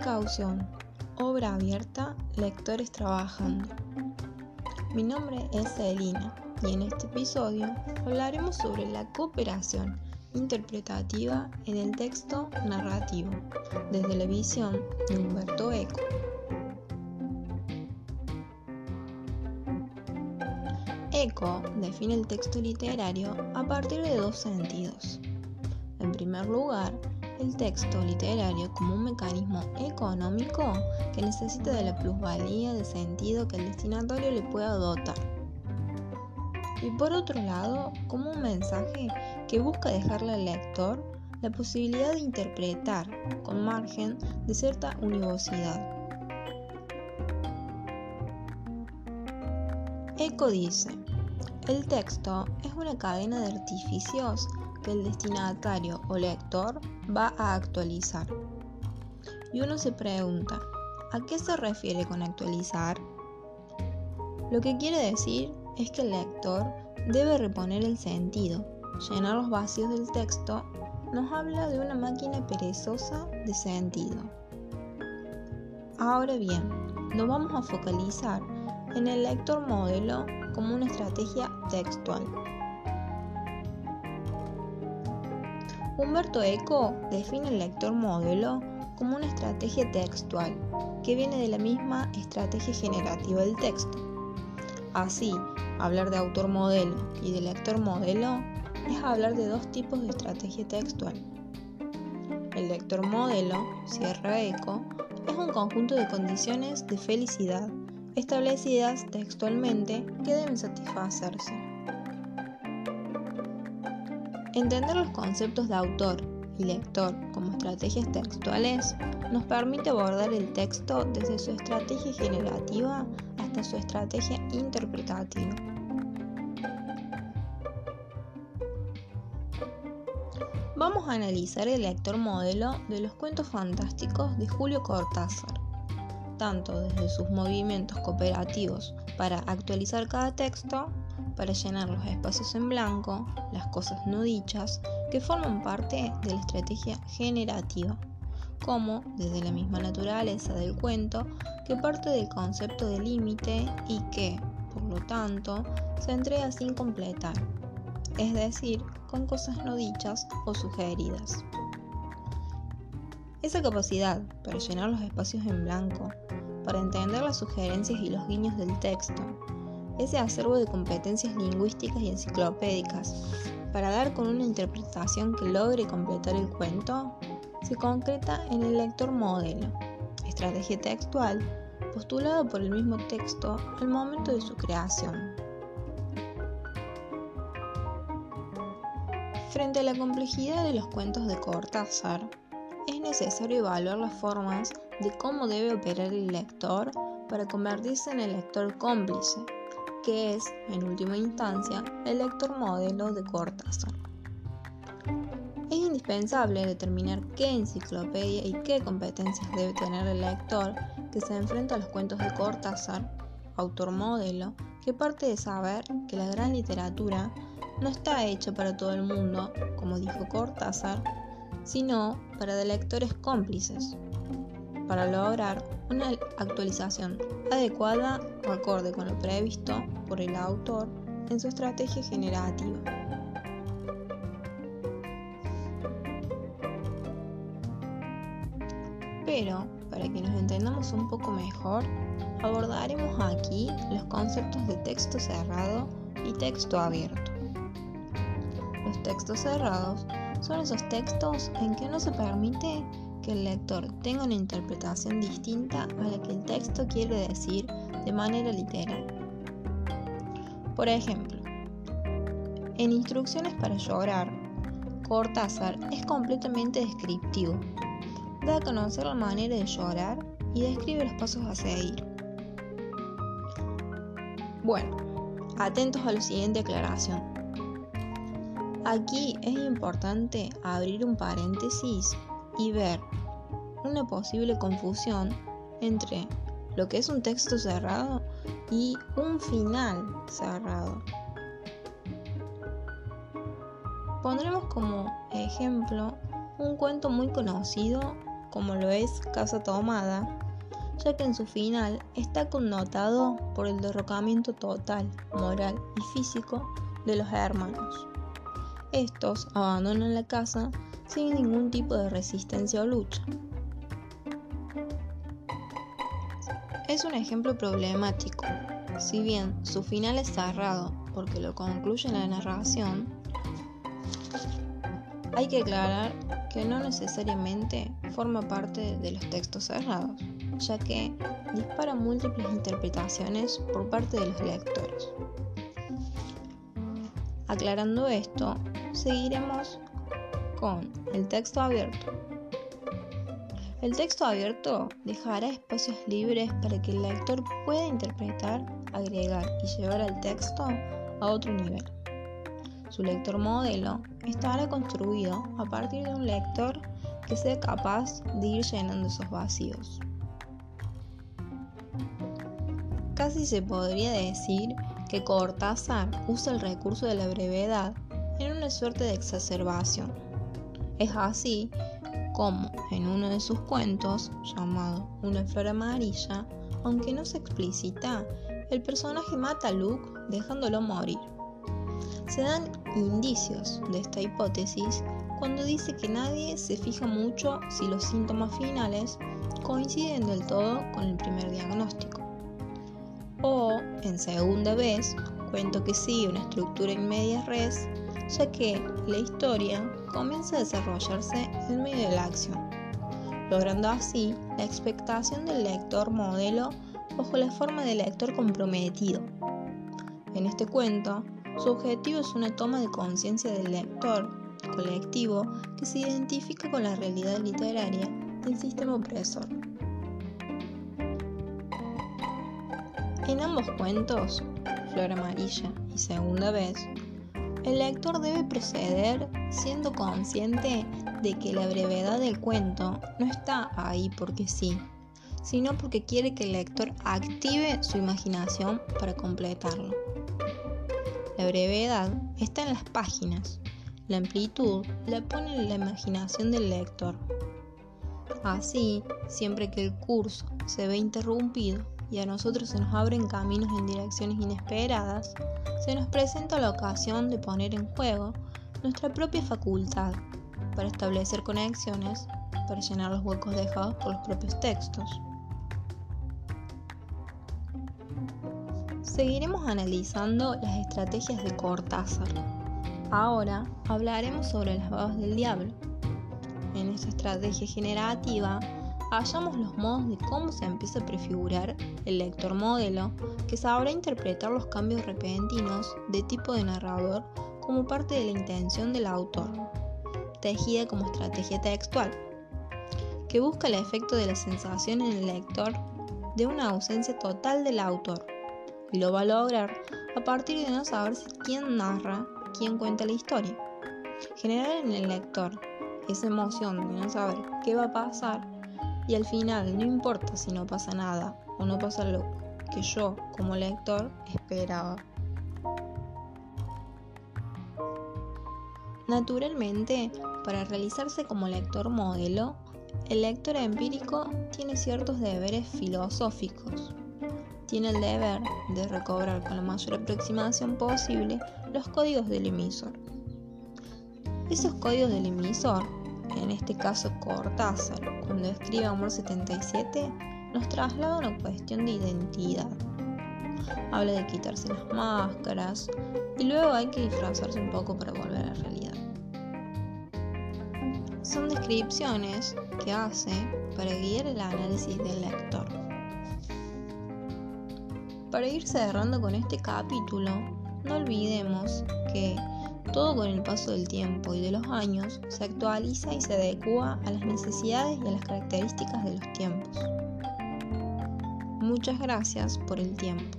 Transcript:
Precaución. Obra abierta, lectores trabajando. Mi nombre es Celina y en este episodio hablaremos sobre la cooperación interpretativa en el texto narrativo desde la visión de Humberto Eco. Eco define el texto literario a partir de dos sentidos. En primer lugar, el texto literario como un mecanismo económico que necesita de la plusvalía de sentido que el destinatario le pueda dotar. Y por otro lado, como un mensaje que busca dejarle al lector la posibilidad de interpretar con margen de cierta univocidad. Eco dice, el texto es una cadena de artificios que el destinatario o lector va a actualizar. Y uno se pregunta, ¿a qué se refiere con actualizar? Lo que quiere decir es que el lector debe reponer el sentido, llenar los vacíos del texto, nos habla de una máquina perezosa de sentido. Ahora bien, nos vamos a focalizar en el lector modelo como una estrategia textual. Humberto Eco define el lector modelo como una estrategia textual que viene de la misma estrategia generativa del texto. Así, hablar de autor modelo y de lector modelo es hablar de dos tipos de estrategia textual. El lector modelo, cierra Eco, es un conjunto de condiciones de felicidad establecidas textualmente que deben satisfacerse. Entender los conceptos de autor y lector como estrategias textuales nos permite abordar el texto desde su estrategia generativa hasta su estrategia interpretativa. Vamos a analizar el lector modelo de los cuentos fantásticos de Julio Cortázar, tanto desde sus movimientos cooperativos para actualizar cada texto para llenar los espacios en blanco, las cosas no dichas, que forman parte de la estrategia generativa, como desde la misma naturaleza del cuento, que parte del concepto de límite y que, por lo tanto, se entrega sin completar, es decir, con cosas no dichas o sugeridas. Esa capacidad para llenar los espacios en blanco, para entender las sugerencias y los guiños del texto, ese acervo de competencias lingüísticas y enciclopédicas para dar con una interpretación que logre completar el cuento, se concreta en el lector modelo, estrategia textual postulado por el mismo texto al momento de su creación. Frente a la complejidad de los cuentos de Cortázar, es necesario evaluar las formas de cómo debe operar el lector para convertirse en el lector cómplice que es, en última instancia, el lector modelo de Cortázar. Es indispensable determinar qué enciclopedia y qué competencias debe tener el lector que se enfrenta a los cuentos de Cortázar, autor modelo, que parte de saber que la gran literatura no está hecha para todo el mundo, como dijo Cortázar, sino para de lectores cómplices, para lograr una actualización adecuada acorde con lo previsto por el autor en su estrategia generativa. Pero, para que nos entendamos un poco mejor, abordaremos aquí los conceptos de texto cerrado y texto abierto. Los textos cerrados son esos textos en que no se permite que el lector tenga una interpretación distinta a la que el texto quiere decir de manera literal. Por ejemplo, en Instrucciones para llorar, Cortázar es completamente descriptivo. Da a conocer la manera de llorar y describe los pasos a seguir. Bueno, atentos a la siguiente aclaración. Aquí es importante abrir un paréntesis y ver una posible confusión entre lo que es un texto cerrado y un final cerrado. Pondremos como ejemplo un cuento muy conocido como lo es Casa Tomada, ya que en su final está connotado por el derrocamiento total, moral y físico de los hermanos. Estos abandonan la casa sin ningún tipo de resistencia o lucha. Es un ejemplo problemático. Si bien su final es cerrado porque lo concluye la narración, hay que aclarar que no necesariamente forma parte de los textos cerrados, ya que dispara múltiples interpretaciones por parte de los lectores. Aclarando esto, seguiremos con el texto abierto. El texto abierto dejará espacios libres para que el lector pueda interpretar, agregar y llevar al texto a otro nivel. Su lector modelo estará construido a partir de un lector que sea capaz de ir llenando esos vacíos. Casi se podría decir que Cortázar usa el recurso de la brevedad en una suerte de exacerbación. Es así como en uno de sus cuentos, llamado Una flor amarilla, aunque no se explicita, el personaje mata a Luke dejándolo morir. Se dan indicios de esta hipótesis cuando dice que nadie se fija mucho si los síntomas finales coinciden del todo con el primer diagnóstico. O, en segunda vez, cuento que sigue una estructura en media res, ya que la historia comienza a desarrollarse en medio de la acción, logrando así la expectación del lector modelo bajo la forma del lector comprometido. En este cuento, su objetivo es una toma de conciencia del lector colectivo que se identifica con la realidad literaria del sistema opresor. En ambos cuentos, Flor Amarilla y Segunda vez, el lector debe proceder siendo consciente de que la brevedad del cuento no está ahí porque sí, sino porque quiere que el lector active su imaginación para completarlo. La brevedad está en las páginas, la amplitud la pone en la imaginación del lector. Así, siempre que el curso se ve interrumpido y a nosotros se nos abren caminos en direcciones inesperadas, se nos presenta la ocasión de poner en juego nuestra propia facultad para establecer conexiones, para llenar los huecos dejados por los propios textos. Seguiremos analizando las estrategias de Cortázar. Ahora hablaremos sobre las babas del diablo. En esta estrategia generativa hallamos los modos de cómo se empieza a prefigurar el lector modelo que sabrá interpretar los cambios repentinos de tipo de narrador como parte de la intención del autor, tejida como estrategia textual, que busca el efecto de la sensación en el lector de una ausencia total del autor y lo va a lograr a partir de no saber quién narra, quién cuenta la historia. Generar en el lector esa emoción de no saber qué va a pasar y al final no importa si no pasa nada o no pasa lo que yo como lector esperaba. Naturalmente, para realizarse como lector modelo, el lector empírico tiene ciertos deberes filosóficos tiene el deber de recobrar con la mayor aproximación posible los códigos del emisor. Esos códigos del emisor, en este caso Cortázar, cuando escribe Amor 77, nos traslada a una cuestión de identidad. Habla de quitarse las máscaras y luego hay que disfrazarse un poco para volver a la realidad. Son descripciones que hace para guiar el análisis del lector. Para ir cerrando con este capítulo, no olvidemos que todo con el paso del tiempo y de los años se actualiza y se adecua a las necesidades y a las características de los tiempos. Muchas gracias por el tiempo.